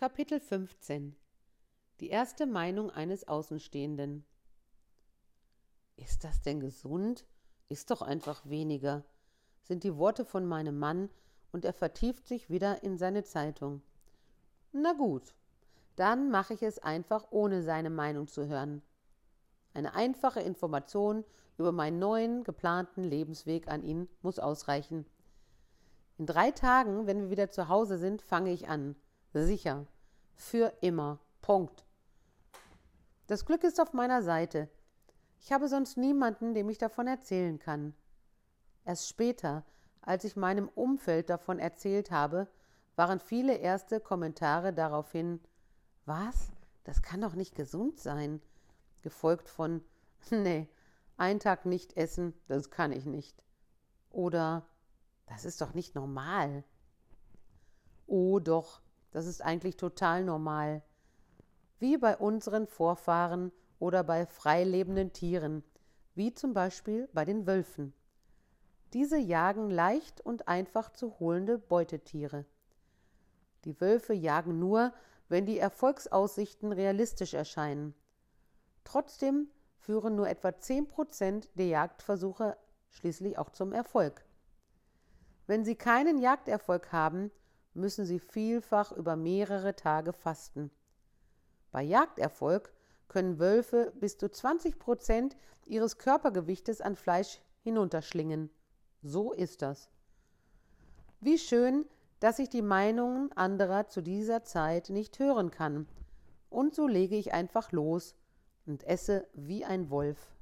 Kapitel 15 Die erste Meinung eines Außenstehenden Ist das denn gesund? Ist doch einfach weniger, sind die Worte von meinem Mann, und er vertieft sich wieder in seine Zeitung. Na gut, dann mache ich es einfach, ohne seine Meinung zu hören. Eine einfache Information über meinen neuen geplanten Lebensweg an ihn muss ausreichen. In drei Tagen, wenn wir wieder zu Hause sind, fange ich an. Sicher. Für immer. Punkt. Das Glück ist auf meiner Seite. Ich habe sonst niemanden, dem ich davon erzählen kann. Erst später, als ich meinem Umfeld davon erzählt habe, waren viele erste Kommentare daraufhin Was? Das kann doch nicht gesund sein, gefolgt von Nee, ein Tag nicht essen, das kann ich nicht. Oder Das ist doch nicht normal. Oh doch, das ist eigentlich total normal. Wie bei unseren Vorfahren oder bei freilebenden Tieren, wie zum Beispiel bei den Wölfen. Diese jagen leicht und einfach zu holende Beutetiere. Die Wölfe jagen nur, wenn die Erfolgsaussichten realistisch erscheinen. Trotzdem führen nur etwa zehn Prozent der Jagdversuche schließlich auch zum Erfolg. Wenn sie keinen Jagderfolg haben, müssen sie vielfach über mehrere Tage fasten. Bei Jagderfolg können Wölfe bis zu 20 Prozent ihres Körpergewichtes an Fleisch hinunterschlingen. So ist das. Wie schön, dass ich die Meinungen anderer zu dieser Zeit nicht hören kann. Und so lege ich einfach los und esse wie ein Wolf.